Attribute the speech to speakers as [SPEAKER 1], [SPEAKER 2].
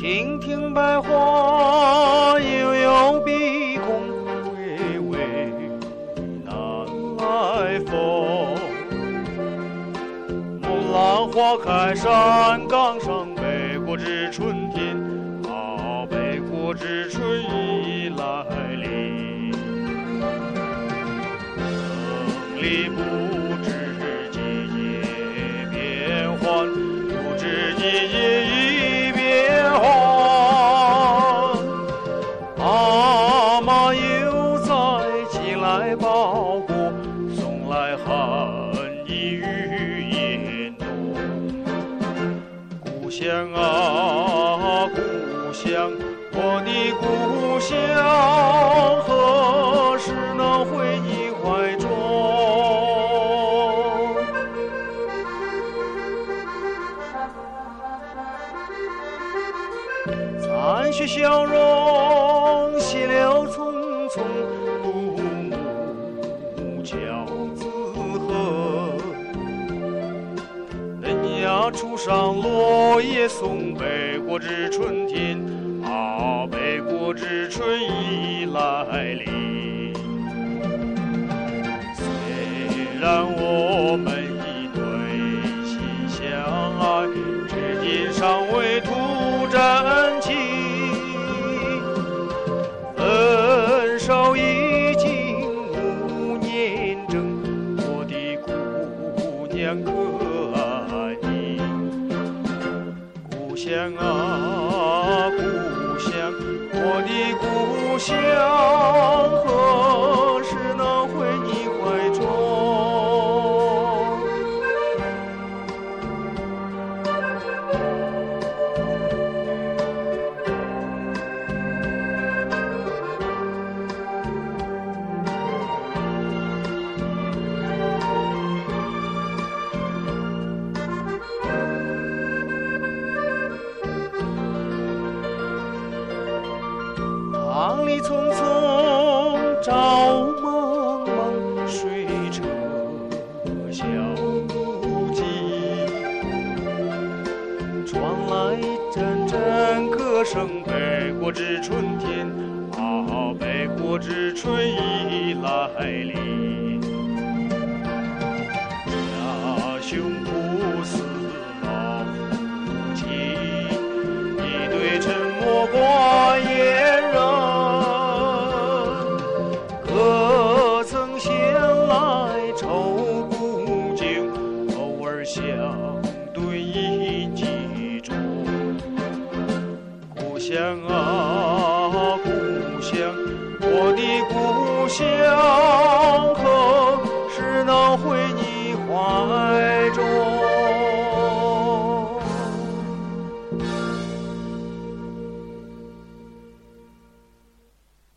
[SPEAKER 1] 亭亭白花，悠悠碧空，微微南来风。木兰花开山岗上，北国之春天，啊，北国之春已来临。城里不来包裹，送来寒意与严冬。故乡啊，故乡，我的故乡，何时能回你怀中？残雪消融，初上，落叶送，北国之春天，啊，北国之春已来临。虽然我们已对心相爱，至今尚未吐真情。分手已经五年整，我的姑娘可爱？乡啊，故乡，我的故乡，浪里匆匆，朝茫茫，水车小路迹，传来阵阵歌声。北国之春天，啊，北国之春已来临。乡啊，故乡，我的故乡。